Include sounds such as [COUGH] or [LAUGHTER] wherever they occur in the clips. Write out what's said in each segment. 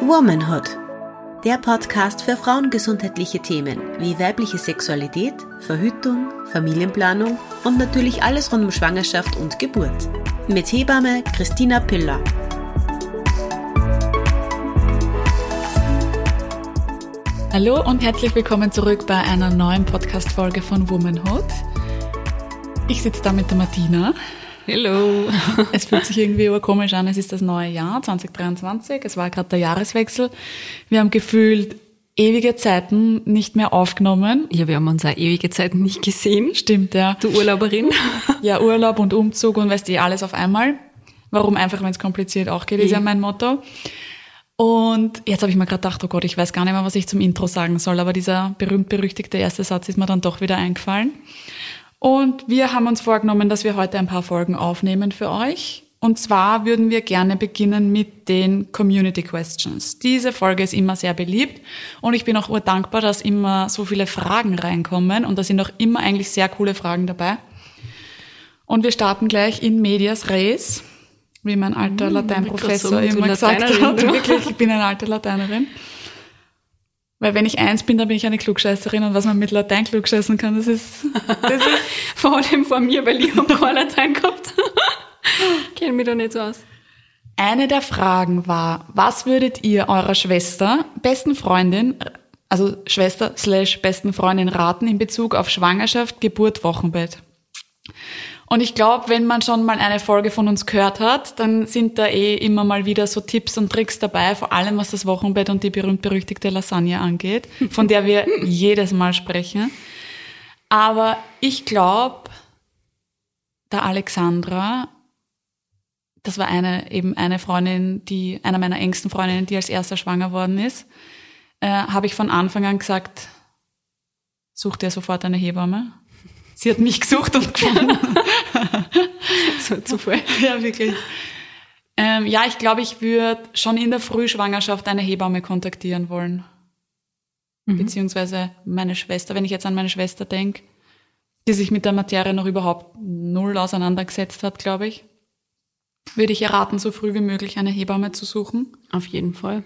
Womanhood. Der Podcast für frauengesundheitliche Themen wie weibliche Sexualität, Verhütung, Familienplanung und natürlich alles rund um Schwangerschaft und Geburt. Mit Hebamme Christina Piller. Hallo und herzlich willkommen zurück bei einer neuen Podcast-Folge von Womanhood. Ich sitze da mit der Martina. Hallo. [LAUGHS] Es fühlt sich irgendwie komisch an. Es ist das neue Jahr 2023. Es war gerade der Jahreswechsel. Wir haben gefühlt ewige Zeiten nicht mehr aufgenommen. Ja, wir haben uns auch ewige Zeiten nicht gesehen. Stimmt, ja. Du Urlauberin. [LAUGHS] Ja, Urlaub und Umzug und weißt du, alles auf einmal. Warum einfach, wenn es kompliziert auch geht, ist ja mein Motto. Und jetzt habe ich mir gerade gedacht, oh Gott, ich weiß gar nicht mehr, was ich zum Intro sagen soll, aber dieser berühmt-berüchtigte erste Satz ist mir dann doch wieder eingefallen. Und wir haben uns vorgenommen, dass wir heute ein paar Folgen aufnehmen für euch. Und zwar würden wir gerne beginnen mit den Community Questions. Diese Folge ist immer sehr beliebt und ich bin auch urdankbar, dass immer so viele Fragen reinkommen und da sind auch immer eigentlich sehr coole Fragen dabei. Und wir starten gleich in Medias Res wie mein alter Hm, Lateinprofessor so immer gesagt hat. [LAUGHS] Wirklich, ich bin eine alte Lateinerin. Weil wenn ich eins bin, dann bin ich eine Klugscheißerin und was man mit Latein klugscheißen kann, das ist, das ist Vor allem vor mir, weil ich habe kein Latein gehabt. [LAUGHS] Kenn mich da nicht so aus. Eine der Fragen war, was würdet ihr eurer Schwester, besten Freundin, also Schwester slash besten Freundin raten in Bezug auf Schwangerschaft, Geburt, Wochenbett? Und ich glaube, wenn man schon mal eine Folge von uns gehört hat, dann sind da eh immer mal wieder so Tipps und Tricks dabei, vor allem was das Wochenbett und die berühmt-berüchtigte Lasagne angeht, von der wir [LAUGHS] jedes Mal sprechen. Aber ich glaube, der Alexandra, das war eine, eben eine Freundin, die, einer meiner engsten Freundinnen, die als erster schwanger worden ist, äh, habe ich von Anfang an gesagt, such dir sofort eine Hebamme. Sie hat mich gesucht und gefunden. [LAUGHS] So Zufall. ja, wirklich. Ähm, ja, ich glaube, ich würde schon in der Frühschwangerschaft eine Hebamme kontaktieren wollen. Beziehungsweise meine Schwester, wenn ich jetzt an meine Schwester denke, die sich mit der Materie noch überhaupt null auseinandergesetzt hat, glaube ich, würde ich ihr raten, so früh wie möglich eine Hebamme zu suchen. Auf jeden Fall.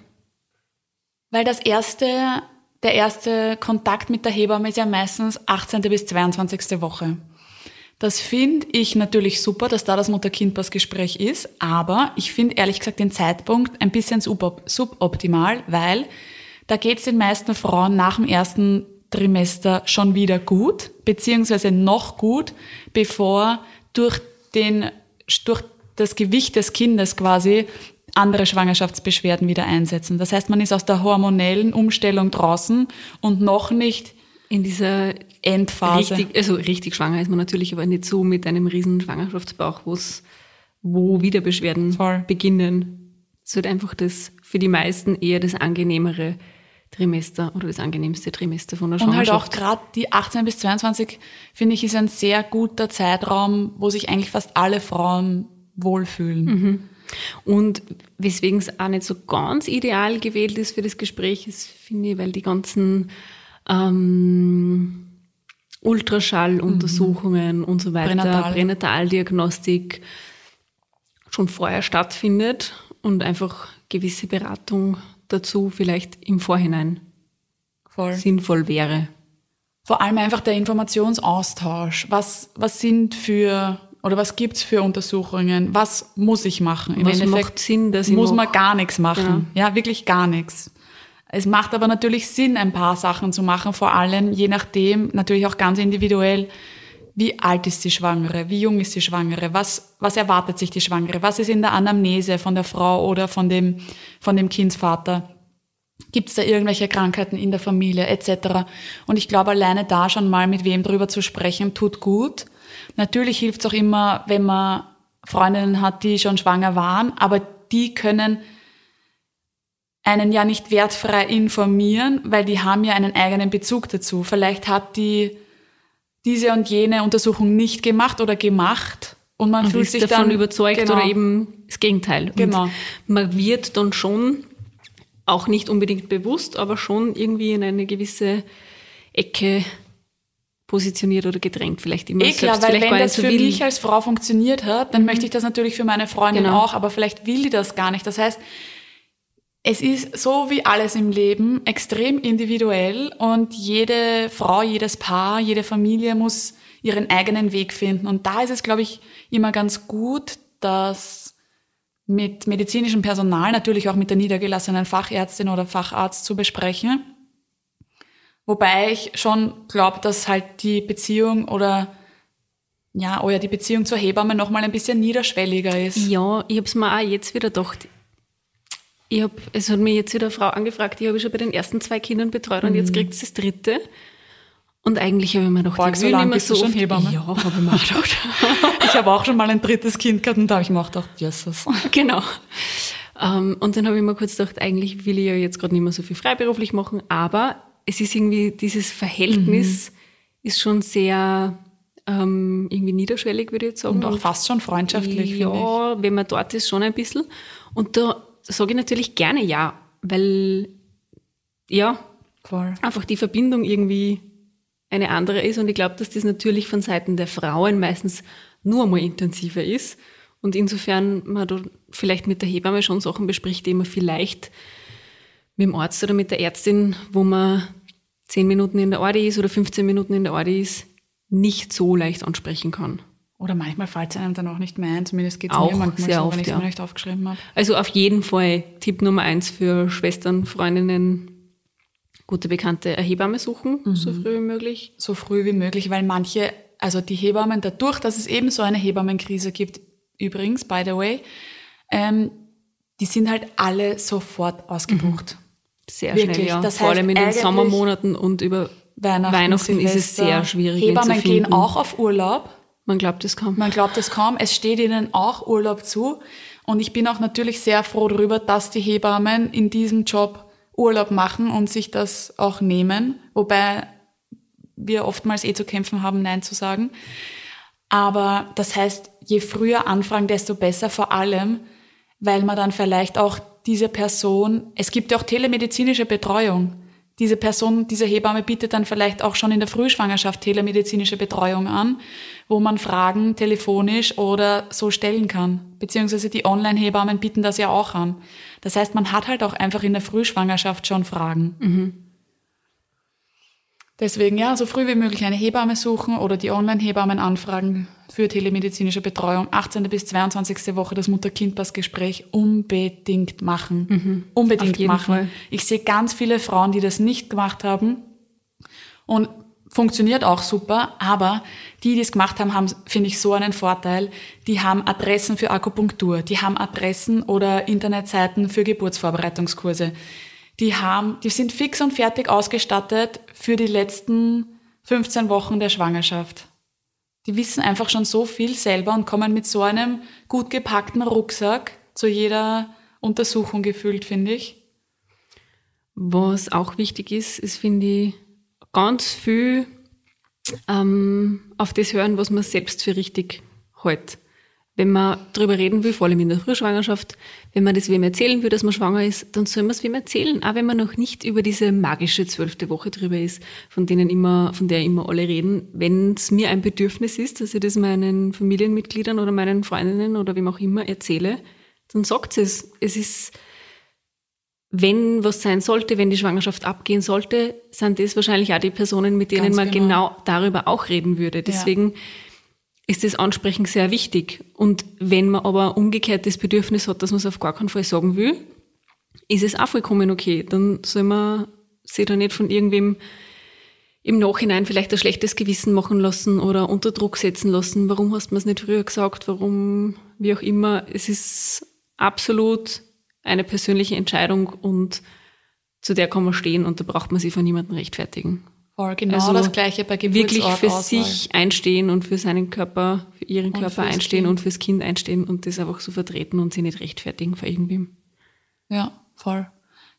Weil das erste, der erste Kontakt mit der Hebamme ist ja meistens 18. bis 22. Woche. Das finde ich natürlich super, dass da das Mutter-Kind-Pass-Gespräch ist, aber ich finde ehrlich gesagt den Zeitpunkt ein bisschen subop suboptimal, weil da geht es den meisten Frauen nach dem ersten Trimester schon wieder gut, beziehungsweise noch gut, bevor durch, den, durch das Gewicht des Kindes quasi andere Schwangerschaftsbeschwerden wieder einsetzen. Das heißt, man ist aus der hormonellen Umstellung draußen und noch nicht In dieser Endphase. richtig, also richtig schwanger ist man natürlich, aber nicht so mit einem riesen Schwangerschaftsbauch, wo wieder Beschwerden Voll. beginnen. Es wird einfach das für die meisten eher das angenehmere Trimester oder das angenehmste Trimester von der Und halt auch Schwangerschaft. gerade die 18 bis 22, finde ich, ist ein sehr guter Zeitraum, wo sich eigentlich fast alle Frauen wohlfühlen. Und weswegen es auch nicht so ganz ideal gewählt ist für das Gespräch, ist, finde ich, weil die ganzen ähm, Ultraschalluntersuchungen und so weiter, Pränatal. Pränataldiagnostik schon vorher stattfindet und einfach gewisse Beratung dazu vielleicht im Vorhinein Voll. sinnvoll wäre. Vor allem einfach der Informationsaustausch. Was, was sind für, oder was gibt's für Untersuchungen? Was muss ich machen? Im Was Endeffekt macht Sinn, dass ich muss man gar nichts machen. Ja. wirklich gar nichts. Es macht aber natürlich Sinn, ein paar Sachen zu machen, vor allem je nachdem, natürlich auch ganz individuell, wie alt ist die Schwangere, wie jung ist die Schwangere, was, was erwartet sich die Schwangere, was ist in der Anamnese von der Frau oder von dem, von dem Kindsvater. Gibt es da irgendwelche Krankheiten in der Familie etc. Und ich glaube, alleine da schon mal mit wem drüber zu sprechen, tut gut. Natürlich hilft es auch immer, wenn man Freundinnen hat, die schon schwanger waren, aber die können einen ja nicht wertfrei informieren, weil die haben ja einen eigenen Bezug dazu. Vielleicht hat die diese und jene Untersuchung nicht gemacht oder gemacht und man Und fühlt ist sich davon dann überzeugt genau, oder eben das Gegenteil. Und Genau. man wird dann schon, auch nicht unbedingt bewusst, aber schon irgendwie in eine gewisse Ecke positioniert oder gedrängt. Vielleicht immer Eh klar, weil vielleicht wenn das für will. mich als Frau funktioniert hat, dann möchte ich das natürlich für meine Freundin Genau. auch, aber vielleicht will die das gar nicht. Das heißt, es ist so wie alles im Leben extrem individuell und jede Frau, jedes Paar, jede Familie muss ihren eigenen Weg finden. Und da ist es, glaube ich, immer ganz gut, dass mit medizinischem Personal, natürlich auch mit der niedergelassenen Fachärztin oder Facharzt zu besprechen. Wobei ich schon glaube, dass halt die Beziehung oder ja, oh ja, die Beziehung zur Hebamme nochmal ein bisschen niederschwelliger ist. Ja, ich habe es mir auch jetzt wieder gedacht. Ich hab, es hat mir jetzt wieder eine Frau angefragt, die habe ich schon bei den ersten zwei Kindern betreut und jetzt kriegt sie das dritte. Und eigentlich habe ich mir gedacht, Boah, ich so will lang nicht mehr so oft. Hebamme? Ja, habe ich mir auch gedacht. [LAUGHS] Ich habe auch schon mal ein drittes Kind gehabt und da habe ich mir auch gedacht, Jesus. [LAUGHS] genau. Ähm, und dann habe ich mir kurz gedacht, eigentlich will ich ja jetzt gerade nicht mehr so viel freiberuflich machen, aber es ist irgendwie, dieses Verhältnis Mhm. ist schon sehr ähm, irgendwie niederschwellig, würde ich jetzt sagen. Und auch fast schon freundschaftlich, Ja, wenn man dort ist, schon ein bisschen. Und da sage ich natürlich gerne ja, weil ja. Voll. einfach die Verbindung irgendwie eine andere ist. Und ich glaube, dass das natürlich von Seiten der Frauen meistens nur einmal intensiver ist. Und insofern man da vielleicht mit der Hebamme schon Sachen bespricht, die man vielleicht mit dem Arzt oder mit der Ärztin, wo man 10 Minuten in der Ordi ist oder 15 Minuten in der Ordi ist, nicht so leicht ansprechen kann. Oder manchmal fällt es einem dann auch nicht mehr ein, zumindest geht es Auch mir manchmal sehr so, oft, wenn ich es ja. mir nicht aufgeschrieben habe. Also auf jeden Fall Tipp Nummer eins für Schwestern, Freundinnen, gute Bekannte, eine Hebamme suchen, so früh wie möglich. So früh wie möglich, weil manche, also die Hebammen, dadurch, dass es eben so eine Hebammenkrise gibt, übrigens, by the way, ähm, die sind halt alle sofort ausgebucht. Sehr Wirklich, schnell, ja. das Vor heißt allem in den Sommermonaten und über Weihnachten, Weihnachten ist es sehr schwierig, Hebammen zu finden. gehen auch auf Urlaub. Man glaubt es kaum. Man glaubt es kaum. Es steht ihnen auch Urlaub zu. Und ich bin auch natürlich sehr froh darüber, dass die Hebammen in diesem Job Urlaub machen und sich das auch nehmen. Wobei wir oftmals eh zu kämpfen haben, Nein zu sagen. Aber das heißt, je früher anfragen, desto besser. Vor allem, weil man dann vielleicht auch diese Person, es gibt ja auch telemedizinische Betreuung. Diese Person, diese Hebamme bietet dann vielleicht auch schon in der Frühschwangerschaft telemedizinische Betreuung an, wo man Fragen telefonisch oder so stellen kann. Beziehungsweise die Online-Hebammen bieten das ja auch an. Das heißt, man hat halt auch einfach in der Frühschwangerschaft schon Fragen. Deswegen ja, so früh wie möglich eine Hebamme suchen oder die Online-Hebammen anfragen für telemedizinische Betreuung. 18. bis 22. Woche das Mutter-Kind-Pass-Gespräch unbedingt machen. Unbedingt Auf jeden machen. Fall. Ich sehe ganz viele Frauen, die das nicht gemacht haben und funktioniert auch super, aber die, die es gemacht haben, haben, finde ich, so einen Vorteil. Die haben Adressen für Akupunktur, die haben Adressen oder Internetseiten für Geburtsvorbereitungskurse. Die haben, die sind fix und fertig ausgestattet für die letzten 15 Wochen der Schwangerschaft. Die wissen einfach schon so viel selber und kommen mit so einem gut gepackten Rucksack zu jeder Untersuchung gefühlt, finde ich. Was auch wichtig ist, ist, finde ich, ganz viel ähm, auf das hören, was man selbst für richtig hält. Wenn man drüber reden will, vor allem in der Frühschwangerschaft, wenn man das wem erzählen will, dass man schwanger ist, dann soll man es wem erzählen. Auch wenn man noch nicht über diese magische zwölfte Woche drüber ist, von denen immer, von der immer alle reden. Wenn es mir ein Bedürfnis ist, dass ich das meinen Familienmitgliedern oder meinen Freundinnen oder wem auch immer erzähle, dann sagt es. Es ist, wenn was sein sollte, wenn die Schwangerschaft abgehen sollte, sind das wahrscheinlich auch die Personen, mit denen Ganz man genau. genau darüber auch reden würde. Deswegen ist das Ansprechen sehr wichtig. Und wenn man aber umgekehrt das Bedürfnis hat, dass man es auf gar keinen Fall sagen will, ist es auch vollkommen okay. Dann soll man sich da nicht von irgendwem im Nachhinein vielleicht ein schlechtes Gewissen machen lassen oder unter Druck setzen lassen. Warum hast du mir es nicht früher gesagt? Warum, wie auch immer. Es ist absolut eine persönliche Entscheidung und zu der kann man stehen und da braucht man sich von niemandem rechtfertigen. Voll, genau Also das gleiche bei Wirklich für Geburtsortauswahl. sich einstehen und für seinen Körper, für ihren Und Körper einstehen Kind. und fürs Kind einstehen und das einfach so vertreten und sich nicht rechtfertigen vor irgendwem. Ja, voll.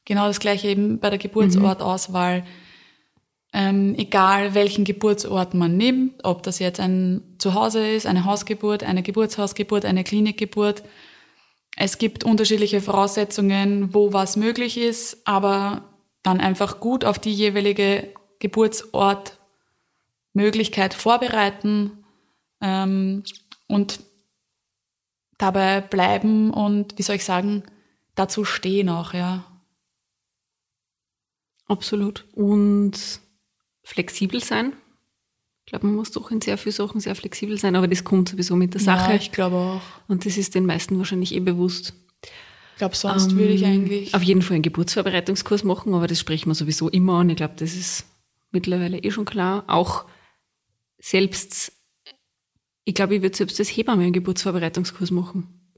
Genau das gleiche eben bei der Geburtsortauswahl. Ähm, egal welchen Geburtsort man nimmt, ob das jetzt ein Zuhause ist, eine Hausgeburt, eine Geburtshausgeburt, eine Klinikgeburt. Es gibt unterschiedliche Voraussetzungen, wo was möglich ist, aber dann einfach gut auf die jeweilige Geburtsortmöglichkeit vorbereiten ähm, und dabei bleiben und, wie soll ich sagen, dazu stehen auch, ja. Absolut. Und flexibel sein. Ich glaube, man muss doch in sehr vielen Sachen sehr flexibel sein, aber das kommt sowieso mit der Sache. Ja, ich glaube auch. Und das ist den meisten wahrscheinlich eh bewusst. Ich glaube, sonst ähm, würde ich eigentlich. Auf jeden Fall einen Geburtsvorbereitungskurs machen, aber das sprechen wir sowieso immer an. Ich glaube, das ist mittlerweile eh schon klar. Auch selbst, ich glaube, ich würde selbst als Hebamme einen Geburtsvorbereitungskurs machen.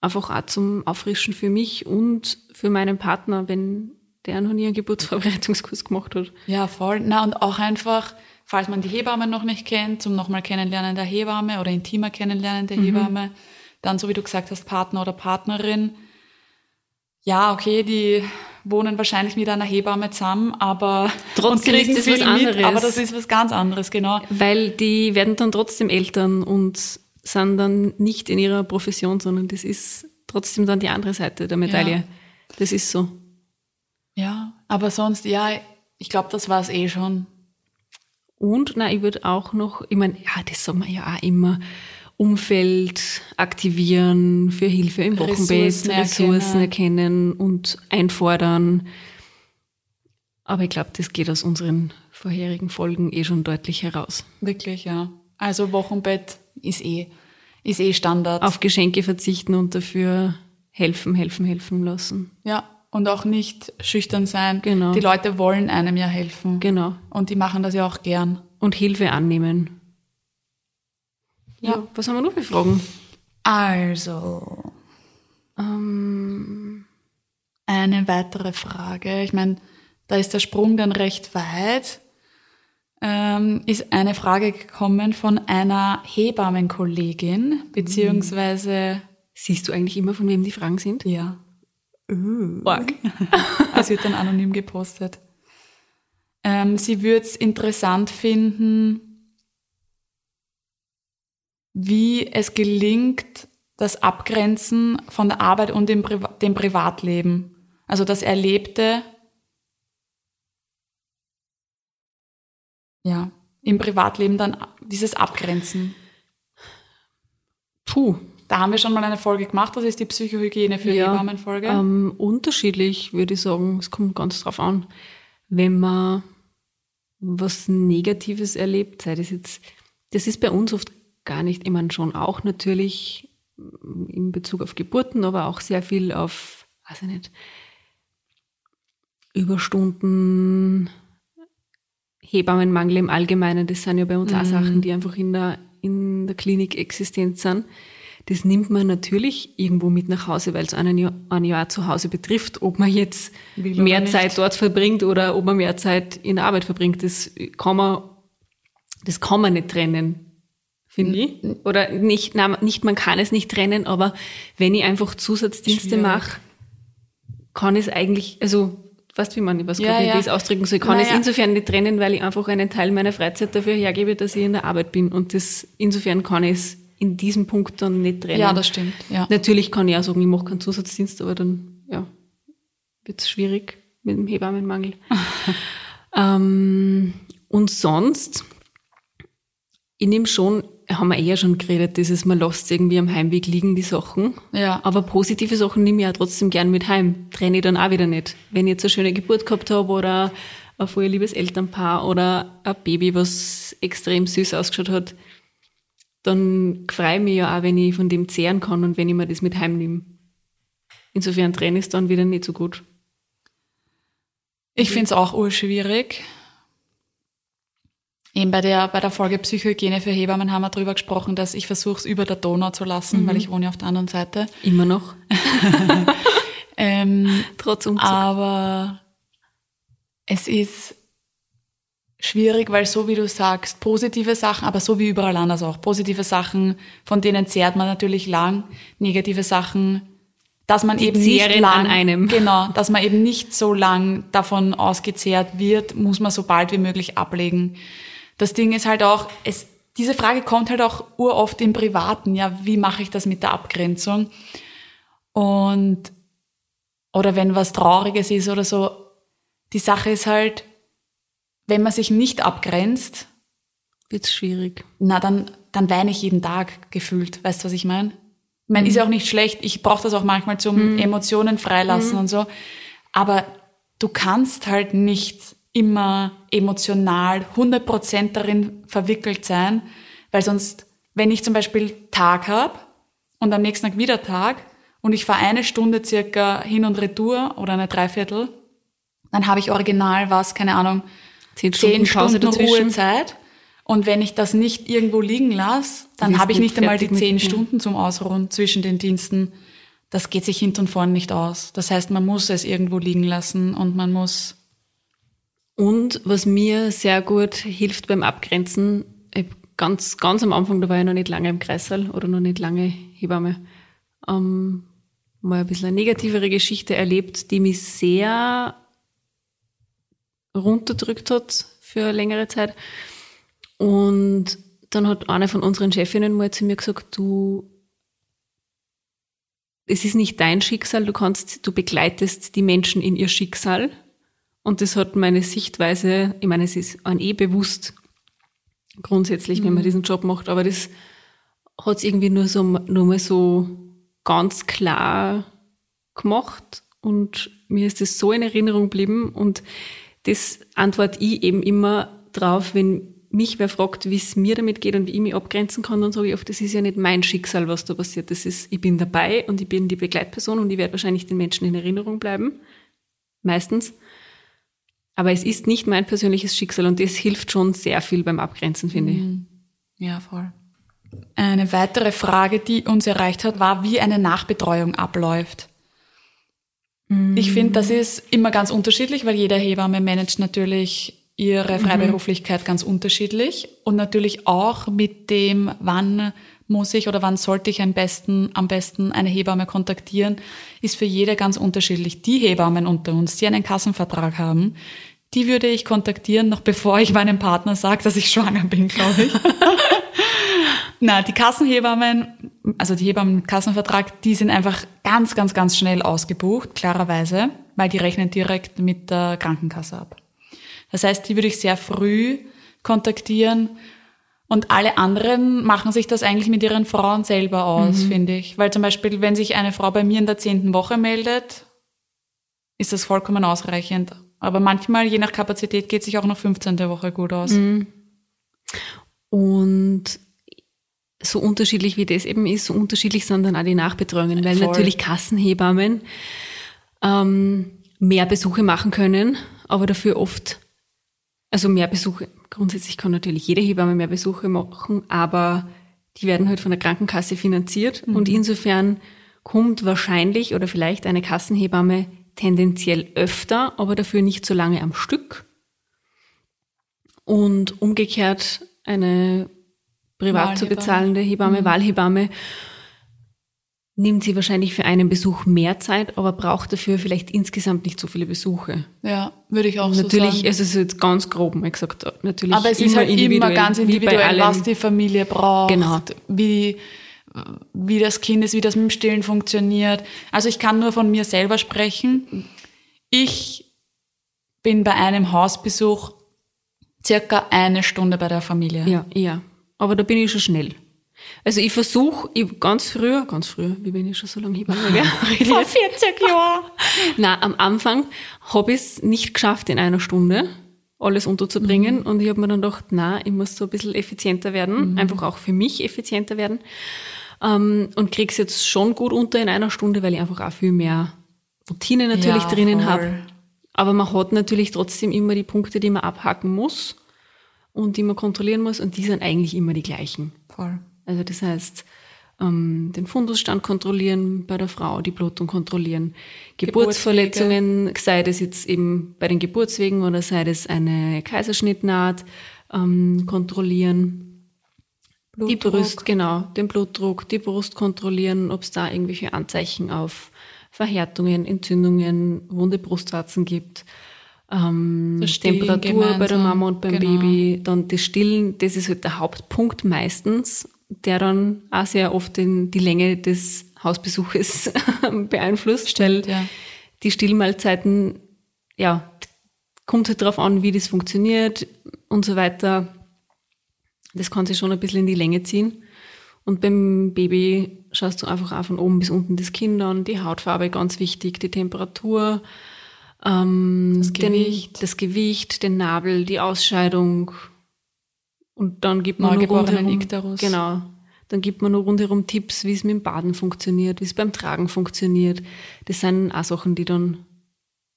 Einfach auch zum Auffrischen für mich und für meinen Partner, wenn der noch nie einen Geburtsvorbereitungskurs gemacht hat. Ja, voll. Na, und auch einfach, falls man die Hebamme noch nicht kennt, zum nochmal Kennenlernen der Hebamme oder intimer Kennenlernen der mhm. Hebamme. Dann, so wie du gesagt hast, Partner oder Partnerin. Ja, okay, die wohnen wahrscheinlich mit einer Hebamme zusammen, aber trotzdem ist das was anderes. Mit, aber das ist was ganz anderes, genau. Weil die werden dann trotzdem Eltern und sind dann nicht in ihrer Profession, sondern das ist trotzdem dann die andere Seite der Medaille. Ja. Das ist so. Ja, aber sonst, ja, ich glaube, das war es eh schon. Und, na, ich würde auch noch, ich meine, ja, das sagen wir ja auch immer, Umfeld aktivieren für Hilfe im Wochenbett, Ressourcen, Ressourcen erkennen. und einfordern. Aber ich glaube, das geht aus unseren vorherigen Folgen eh schon deutlich heraus. Wirklich, ja. Also Wochenbett ist eh, ist eh Standard. Auf Geschenke verzichten und dafür helfen, helfen, helfen lassen. Ja, und auch nicht schüchtern sein. Genau. Die Leute wollen einem ja helfen. Genau. Und die machen das ja auch gern. Und Hilfe annehmen. Ja. was haben wir noch für Fragen? Also, ähm, eine weitere Frage. Ich meine, da ist der Sprung dann recht weit. Ähm, ist eine Frage gekommen von einer Hebammenkollegin, beziehungsweise. Siehst du eigentlich immer, von wem die Fragen sind? Ja. Uh. [LAUGHS] es wird dann anonym gepostet. Ähm, sie würde es interessant finden, wie es gelingt, das Abgrenzen von der Arbeit und dem, Pri dem Privatleben. Also das Erlebte, ja, im Privatleben dann dieses Abgrenzen. Puh, da haben wir schon mal eine Folge gemacht, das ist die Psychohygiene für ja, Hebammenfolge. Ähm, unterschiedlich, würde ich sagen. Es kommt ganz drauf an. Wenn man was Negatives erlebt, sei das jetzt, das ist bei uns oft gar nicht, ich meine schon auch natürlich in Bezug auf Geburten, aber auch sehr viel auf, weiß ich nicht, Überstunden, Hebammenmangel im Allgemeinen, das sind ja bei uns mhm. auch Sachen, die einfach in der, in der Klinik existent sind das nimmt man natürlich irgendwo mit nach Hause, weil es einen Jahr, ein Jahr zu Hause betrifft. Ob man jetzt mehr Zeit dort verbringt oder ob man mehr Zeit in der Arbeit verbringt, das kann man, das kann man nicht trennen, finde ich. Oder nicht, nein, nicht, man kann es nicht trennen, aber wenn ich einfach Zusatzdienste mache, kann es eigentlich, also, weißt du, wie man, ich weiß ja, ich es ausdrücken soll, kann naja. es insofern nicht trennen, weil ich einfach einen Teil meiner Freizeit dafür hergebe, dass ich in der Arbeit bin. Und das, insofern kann ich es in diesem Punkt dann nicht trennen. Ja, das stimmt. Ja. Natürlich kann ich auch sagen, ich mache keinen Zusatzdienst, aber dann ja, wird es schwierig mit dem Hebammenmangel. [LAUGHS] ähm, und sonst, ich nehme schon, haben wir eher schon geredet, dieses, man lässt irgendwie am Heimweg liegen, die Sachen. Ja. Aber positive Sachen nehme ich ja trotzdem gern mit heim. Trenne ich dann auch wieder nicht. Wenn ich jetzt eine schöne Geburt gehabt habe oder ein voll liebes Elternpaar oder ein Baby, was extrem süß ausgeschaut hat, dann freue ich mich ja auch, wenn ich von dem zehren kann und wenn ich mir das mit heimnehme. Insofern trenne ich es dann wieder nicht so gut. Ich finde es auch urschwierig. Eben bei der, bei der Folge Psychohygiene für Hebammen haben wir darüber gesprochen, dass ich versuche es über der Donau zu lassen, mhm. weil ich wohne auf der anderen Seite. Immer noch. [LAUGHS] [LAUGHS] ähm, Trotz Umzug. Aber es ist schwierig, weil so wie du sagst, positive Sachen, aber so wie überall anders auch, positive Sachen, von denen zehrt man natürlich lang, negative Sachen, dass man Die eben nicht lang, an einem. [LAUGHS] genau, dass man eben nicht so lang davon ausgezehrt wird, muss man so bald wie möglich ablegen. Das Ding ist halt auch, es, diese Frage kommt halt auch uroft im Privaten, ja, wie mache ich das mit der Abgrenzung? Und, oder wenn was Trauriges ist oder so, die Sache ist halt, wenn man sich nicht abgrenzt, wird's schwierig. Na, dann, dann weine ich jeden Tag gefühlt. Weißt du, was ich meine? Ich meine, mhm. ist ja auch nicht schlecht. Ich brauche das auch manchmal zum mhm. Emotionen freilassen mhm. und so. Aber du kannst halt nicht immer emotional 100% darin verwickelt sein, weil sonst, wenn ich zum Beispiel Tag habe und am nächsten Tag wieder Tag und ich fahre eine Stunde circa hin und retour oder eine Dreiviertel, dann habe ich original was, keine Ahnung, Zehn Stunden, Stunden. Ruhezeit. Und wenn ich das nicht irgendwo liegen lasse, dann habe ich nicht einmal die zehn. Stunden zum Ausruhen zwischen den Diensten. Das geht sich hinten und vorn nicht aus. Das heißt, man muss es irgendwo liegen lassen und man muss Und was mir sehr gut hilft beim Abgrenzen, ganz, ganz am Anfang, da war ich noch nicht lange im Kreissaal oder noch nicht lange Hebamme, ähm, mal ein bisschen eine negativere Geschichte erlebt, die mich sehr runterdrückt hat für längere Zeit. Und dann hat eine von unseren Chefinnen mal zu mir gesagt, du, es ist nicht dein Schicksal, du kannst, du begleitest die Menschen in ihr Schicksal. Und das hat meine Sichtweise, ich meine, es ist ein eh bewusst grundsätzlich, wenn man diesen Job macht, aber das hat es irgendwie nur so nur mal so ganz klar gemacht und mir ist das so in Erinnerung geblieben und das antworte ich eben immer drauf, wenn mich wer fragt, wie es mir damit geht und wie ich mich abgrenzen kann, dann sage ich oft, das ist ja nicht mein Schicksal, was da passiert. Das ist, ich bin dabei und ich bin die Begleitperson und ich werde wahrscheinlich den Menschen in Erinnerung bleiben. Meistens. Aber es ist nicht mein persönliches Schicksal und das hilft schon sehr viel beim Abgrenzen, finde ich. Ja, voll. Eine weitere Frage, die uns erreicht hat, war, wie eine Nachbetreuung abläuft. Ich finde, das ist immer ganz unterschiedlich, weil jede Hebamme managt natürlich ihre Freiberuflichkeit ganz unterschiedlich und natürlich auch mit dem, wann muss ich oder wann sollte ich am besten, am besten eine Hebamme kontaktieren, ist für jede ganz unterschiedlich. Die Hebammen unter uns, die einen Kassenvertrag haben, die würde ich kontaktieren, noch bevor ich meinem Partner sage, dass ich schwanger bin, glaube ich. [LAUGHS] Na, die Kassenhebammen, also die Hebammen mit Kassenvertrag, die sind einfach ganz, ganz, ganz schnell ausgebucht, klarerweise, weil die rechnen direkt mit der Krankenkasse ab. Das heißt, die würde ich sehr früh kontaktieren und alle anderen machen sich das eigentlich mit ihren Frauen selber aus, finde ich. Weil zum Beispiel, wenn sich eine Frau bei mir in der zehnten Woche meldet, ist das vollkommen ausreichend. Aber manchmal, je nach Kapazität, geht sich auch noch 15. Woche gut aus. Und so unterschiedlich wie das eben ist, so unterschiedlich sind dann auch die Nachbetreuungen, weil Voll. natürlich Kassenhebammen ähm, mehr Besuche machen können, aber dafür oft, also mehr Besuche, grundsätzlich kann natürlich jede Hebamme mehr Besuche machen, aber die werden halt von der Krankenkasse finanziert. Und insofern kommt wahrscheinlich oder vielleicht eine Kassenhebamme tendenziell öfter, aber dafür nicht so lange am Stück. Und umgekehrt eine privat zu bezahlende Hebamme, Wahlhebamme, nimmt sie wahrscheinlich für einen Besuch mehr Zeit, aber braucht dafür vielleicht insgesamt nicht so viele Besuche. Ja, würde ich auch natürlich, so sagen. es ist jetzt ganz grob mal gesagt, natürlich Aber es ist halt immer ganz wie individuell, was die Familie braucht, Genau. wie, wie das Kind ist, wie das mit dem Stillen funktioniert. Also ich kann nur von mir selber sprechen. Ich bin bei einem Hausbesuch circa eine Stunde bei der Familie. Ja, ja. Aber da bin ich schon schnell. Also ich versuche, ich, ganz früher, ganz früher, wie bin ich schon so lange Hebamme? [LAUGHS] Vor 40 Jahren. [LAUGHS] Na, am Anfang habe ich es nicht geschafft, in einer Stunde alles unterzubringen. Mhm. Und ich habe mir dann gedacht, na, ich muss so ein bisschen effizienter werden, einfach auch für mich effizienter werden. Ähm, und krieg's jetzt schon gut unter in einer Stunde, weil ich einfach auch viel mehr Routine natürlich Ja, drinnen habe. Aber man hat natürlich trotzdem immer die Punkte, die man abhaken muss und die man kontrollieren muss. Und die sind eigentlich immer die gleichen. Voll. Also das heißt, ähm, den Fundusstand kontrollieren bei der Frau, die Blutung kontrollieren, Geburtsverletzungen, sei das jetzt eben bei den Geburtswegen oder sei das eine Kaiserschnittnaht, ähm, kontrollieren. Die Blutdruck. Brust, genau, den Blutdruck, die Brust kontrollieren, ob es da irgendwelche Anzeichen auf Verhärtungen, Entzündungen, wunde Brustwarzen gibt. Ähm, Temperatur bei der gemeinsam, Mama und beim genau. Baby, dann das Stillen, das ist halt der Hauptpunkt meistens, der dann auch sehr oft den, die Länge des Hausbesuches [LAUGHS] beeinflusst, weil ja. die Stillmahlzeiten, ja, kommt halt darauf an, wie das funktioniert und so weiter. Das kann sich schon ein bisschen in die Länge ziehen. Und beim Baby schaust du einfach auch von oben bis unten das Kind an, die Hautfarbe ganz wichtig, die Temperatur, ähm, Das den, Gewicht. das Gewicht, den Nabel, die Ausscheidung. Und dann gibt man nur Neugeborenen rundherum, Ikterus. genau. Dann gibt man nur rundherum Tipps, wie es mit dem Baden funktioniert, wie es beim Tragen funktioniert. Das sind auch Sachen, die dann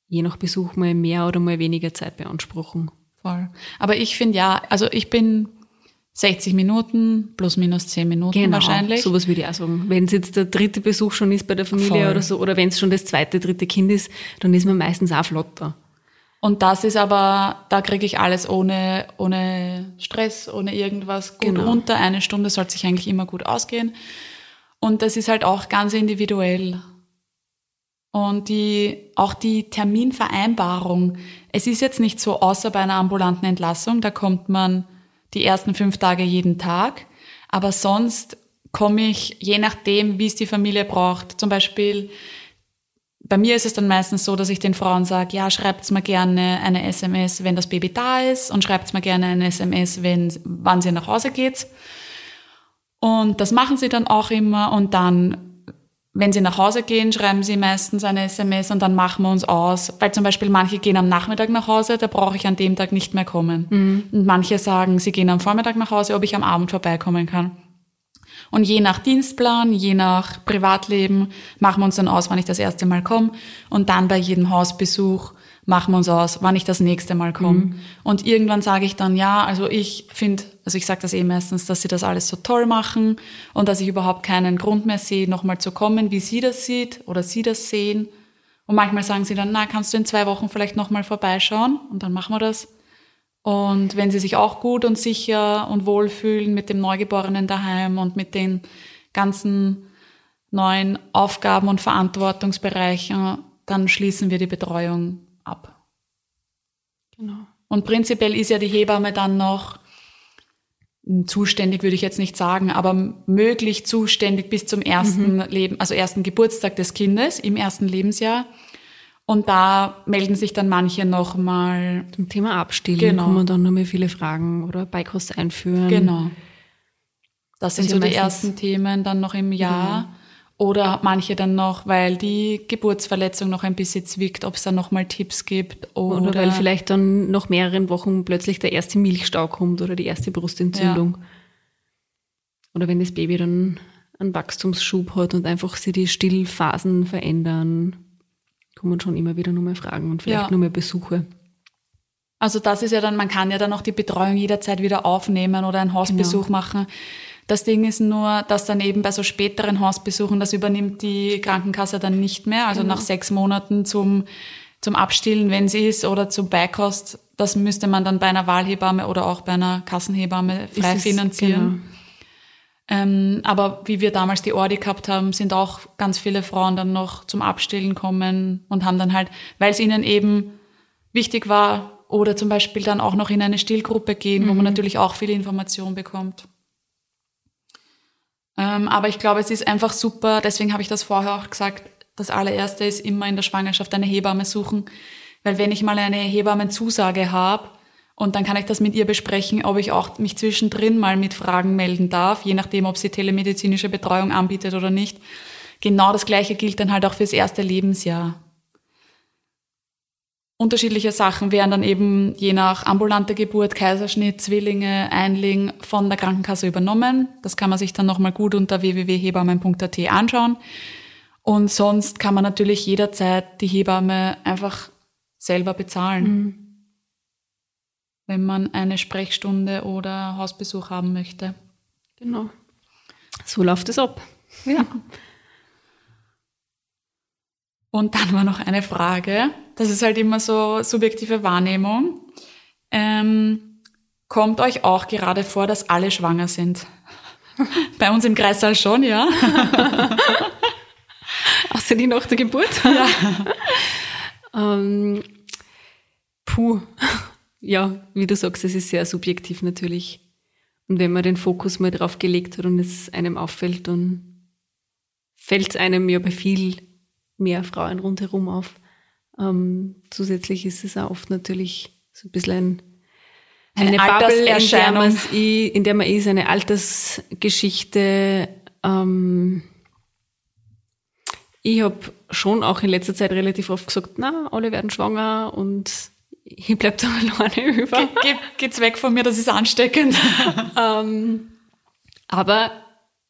je nach Besuch mal mehr oder mal weniger Zeit beanspruchen. Voll. Aber ich finde ja, also ich bin 60 Minuten plus minus 10 Minuten wahrscheinlich. Genau, Sowas würde ich auch sagen. Wenn es jetzt der dritte Besuch schon ist bei der Familie Voll. oder so, oder wenn es schon das zweite, dritte Kind ist, dann ist man meistens auch flotter. Und das ist aber, da kriege ich alles ohne, ohne Stress, ohne irgendwas gut Genau. runter. Eine Stunde sollte sich eigentlich immer gut ausgehen. Und das ist halt auch ganz individuell. Und die, auch die Terminvereinbarung. Es ist jetzt nicht so, außer bei einer ambulanten Entlassung, da kommt man die ersten fünf Tage jeden Tag. Aber sonst komme ich, je nachdem, wie es die Familie braucht. Zum Beispiel, bei mir ist es dann meistens so, dass ich den Frauen sage, ja, schreibt's mir gerne eine SMS, wenn das Baby da ist und schreibt's mir gerne eine SMS, wenn, wann sie nach Hause geht. Und das machen sie dann auch immer und dann, wenn sie nach Hause gehen, schreiben sie meistens eine SMS und dann machen wir uns aus. Weil zum Beispiel manche gehen am Nachmittag nach Hause, da brauche ich an dem Tag nicht mehr kommen. Und manche sagen, sie gehen am Vormittag nach Hause, ob ich am Abend vorbeikommen kann. Und je nach Dienstplan, je nach Privatleben machen wir uns dann aus, wann ich das erste Mal komme. Und dann bei jedem Hausbesuch machen wir uns aus, wann ich das nächste Mal komme. Und irgendwann sage ich dann, ja, also ich finde, also ich sage das eh meistens, dass sie das alles so toll machen und dass ich überhaupt keinen Grund mehr sehe, nochmal zu kommen, wie sie das sieht oder sie das sehen. Und manchmal sagen sie dann, na, kannst du in zwei Wochen vielleicht nochmal vorbeischauen? Und dann machen wir das. Und wenn sie sich auch gut und sicher und wohl fühlen mit dem Neugeborenen daheim und mit den ganzen neuen Aufgaben und Verantwortungsbereichen, dann schließen wir die Betreuung ab. Genau. Und prinzipiell ist ja die Hebamme dann noch hm, zuständig, würde ich jetzt nicht sagen, aber möglich zuständig bis zum ersten Leben, also ersten Geburtstag des Kindes im ersten Lebensjahr. Und da melden sich dann manche nochmal Zum Thema Abstillen Genau. kommen dann nochmal viele Fragen oder Beikost einführen. Genau. Das sind so ja die ersten Themen dann noch im Jahr. Oder manche dann noch, weil die Geburtsverletzung noch ein bisschen zwickt, ob es da noch mal Tipps gibt. Oder, Oder, weil vielleicht dann nach mehreren Wochen plötzlich der erste Milchstau kommt oder die erste Brustentzündung. Oder wenn das Baby dann einen Wachstumsschub hat und einfach sich die Stillphasen verändern, kommen schon immer wieder nochmal Fragen und vielleicht Ja. nochmal Besuche. Also das ist ja dann, man kann ja dann auch die Betreuung jederzeit wieder aufnehmen oder einen Hausbesuch Genau. machen. Das Ding ist nur, dass dann eben bei so späteren Hausbesuchen, das übernimmt die Krankenkasse dann nicht mehr. Also Genau. nach sechs Monaten zum, zum Abstillen, wenn sie ist, oder zum Beikost, das müsste man dann bei einer Wahlhebamme oder auch bei einer Kassenhebamme frei es- finanzieren. genau. Ähm, aber wie wir damals die Ordi gehabt haben, sind auch ganz viele Frauen dann noch zum Abstillen kommen und haben dann halt, weil es ihnen eben wichtig war oder zum Beispiel dann auch noch in eine Stillgruppe gehen, wo man natürlich auch viele Informationen bekommt. Ähm, aber ich glaube, es ist einfach super, deswegen habe ich das vorher auch gesagt, das allererste ist immer in der Schwangerschaft eine Hebamme suchen, weil wenn ich mal eine Hebammenzusage habe, und dann kann ich das mit ihr besprechen, ob ich auch mich zwischendrin mal mit Fragen melden darf, je nachdem, ob sie telemedizinische Betreuung anbietet oder nicht. Genau das Gleiche gilt dann halt auch fürs erste Lebensjahr. Unterschiedliche Sachen wären dann eben je nach ambulante Geburt, Kaiserschnitt, Zwillinge, Einling von der Krankenkasse übernommen. Das kann man sich dann nochmal gut unter www.hebammen.at anschauen. Und sonst kann man natürlich jederzeit die Hebamme einfach selber bezahlen wenn man eine Sprechstunde oder Hausbesuch haben möchte. Genau. So läuft es ab. Ja. Und dann war noch eine Frage. Das ist halt immer so subjektive Wahrnehmung. Ähm, kommt euch auch gerade vor, dass alle schwanger sind? [LAUGHS] Bei uns im Kreissaal schon, ja. [LAUGHS] Außer die nach der Geburt. ähm, puh. Ja, wie du sagst, es ist sehr subjektiv natürlich. Und wenn man den Fokus mal drauf gelegt hat und es einem auffällt, dann fällt es einem ja bei viel mehr Frauen rundherum auf. Ähm, zusätzlich ist es auch oft natürlich so ein bisschen ein, Eine eine Bubble, in der, in der man ist, eine Altersgeschichte. Ähm, ich habe schon auch in letzter Zeit relativ oft gesagt, na, alle werden schwanger und ich bleib da [LAUGHS] alleine über. Ge geht's weg von mir, das ist ansteckend. [LAUGHS] ähm, aber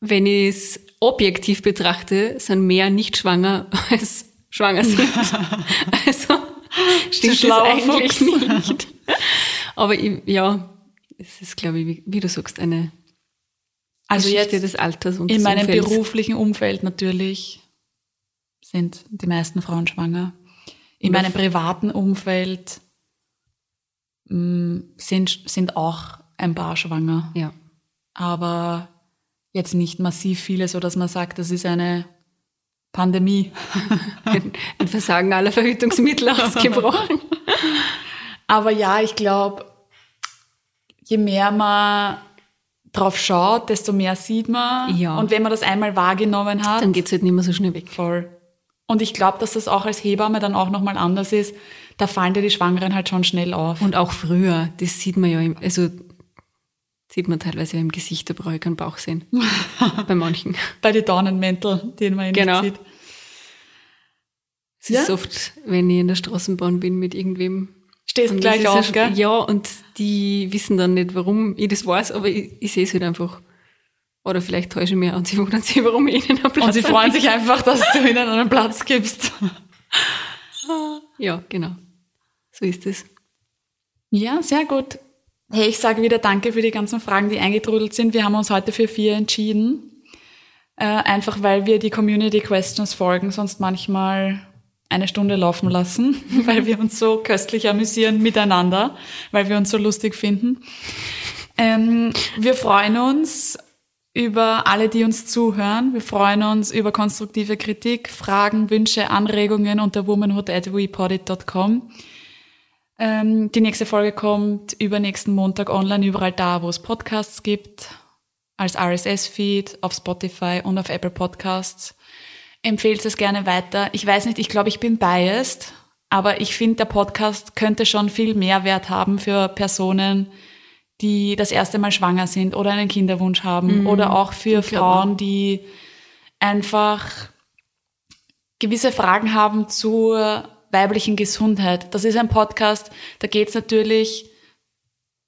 wenn ich es objektiv betrachte, sind mehr nicht schwanger [LAUGHS] als schwanger sind. also stimmt das eigentlich Fuchs. nicht. Aber ich, ja, es ist, glaube ich, wie, wie, du sagst, eine also Geschichte jetzt des Alters und in meinem Umfelds. beruflichen Umfeld natürlich sind die meisten Frauen schwanger. In meinem privaten Umfeld sind, sind auch ein paar schwanger. Ja. Aber jetzt nicht massiv viele, so dass man sagt, das ist eine Pandemie. [LAUGHS] ein, Versagen aller Verhütungsmittel [LAUGHS] ausgebrochen. Aber ja, ich glaube, je mehr man drauf schaut, desto mehr sieht man. Ja. Und wenn man das einmal wahrgenommen hat, dann geht's halt nicht mehr so schnell weg. Voll. Und ich glaube, dass das auch als Hebamme dann auch nochmal anders ist. Da fallen dir die Schwangeren halt schon schnell auf. Und auch früher, das sieht man ja, im, also sieht man teilweise im Gesicht, brauche ich keinen Bauch sehen. [LAUGHS] Bei manchen. Bei den Daunenmäntel, den man genau. nicht sieht. Es ja? ist oft, wenn ich in der Straßenbahn bin mit irgendwem. Stehst gleich auf, ja, gell? Ja, und die wissen dann nicht, warum ich das weiß, aber ich, ich sehe es halt einfach. Oder vielleicht täusche ich mich und sie wundern sich, warum ich ihnen einen Platz Und sie freuen sich einfach, dass du ihnen einen Platz gibst. ja, genau. So ist es. Ja, sehr gut. Hey, ich sage wieder Danke für die ganzen Fragen, die eingetrudelt sind. Wir haben uns heute für vier entschieden. Äh, einfach weil wir die Community Questions folgen, sonst manchmal eine Stunde laufen lassen, [LAUGHS] weil wir uns so köstlich amüsieren miteinander, weil wir uns so lustig finden. Ähm, wir freuen uns über alle, die uns zuhören. Wir freuen uns über konstruktive Kritik, Fragen, Wünsche, Anregungen unter womanhood.wepodit.com. Ähm, die nächste Folge kommt übernächsten Montag online, überall da, wo es Podcasts gibt, als RSS-Feed, auf Spotify und auf Apple Podcasts. Empfehlt es gerne weiter. Ich weiß nicht, ich glaube, ich bin biased, aber ich finde, der Podcast könnte schon viel Mehrwert haben für Personen, die das erste Mal schwanger sind oder einen Kinderwunsch haben mhm. oder auch für Frauen, die einfach gewisse Fragen haben zur weiblichen Gesundheit. Das ist ein Podcast, da geht es natürlich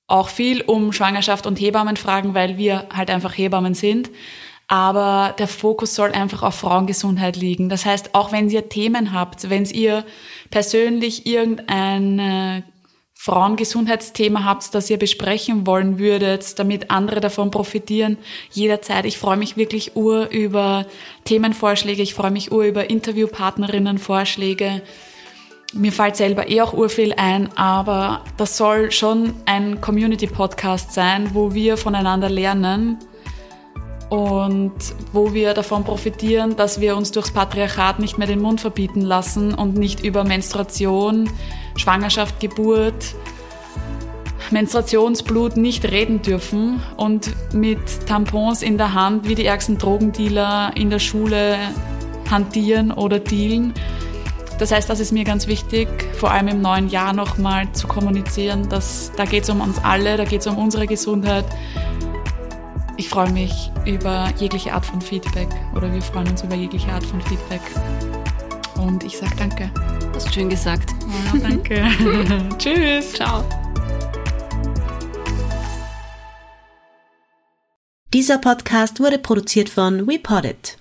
auch viel um Schwangerschaft und Hebammenfragen, weil wir halt einfach Hebammen sind. Aber der Fokus soll einfach auf Frauengesundheit liegen. Das heißt, auch wenn ihr Themen habt, wenn ihr persönlich irgendein Frauengesundheitsthema habt, das ihr besprechen wollen würdet, damit andere davon profitieren, jederzeit. Ich freue mich wirklich ur über Themenvorschläge, ich freue mich ur über Interviewpartnerinnenvorschläge. Mir fällt selber eh auch urviel ein, aber das soll schon ein Community-Podcast sein, wo wir voneinander lernen und wo wir davon profitieren, dass wir uns durchs Patriarchat nicht mehr den Mund verbieten lassen und nicht über Menstruation, Schwangerschaft, Geburt, Menstruationsblut nicht reden dürfen und mit Tampons in der Hand wie die ärgsten Drogendealer in der Schule hantieren oder dealen das heißt, das ist mir ganz wichtig, vor allem im neuen Jahr nochmal zu kommunizieren, dass da geht es um uns alle, da geht es um unsere Gesundheit. Ich freue mich über jegliche Art von Feedback oder wir freuen uns über jegliche Art von Feedback. Und ich sage danke. Hast schön gesagt. Ja, danke. [LAUGHS] Tschüss. Ciao. Dieser Podcast wurde produziert von WePoddit.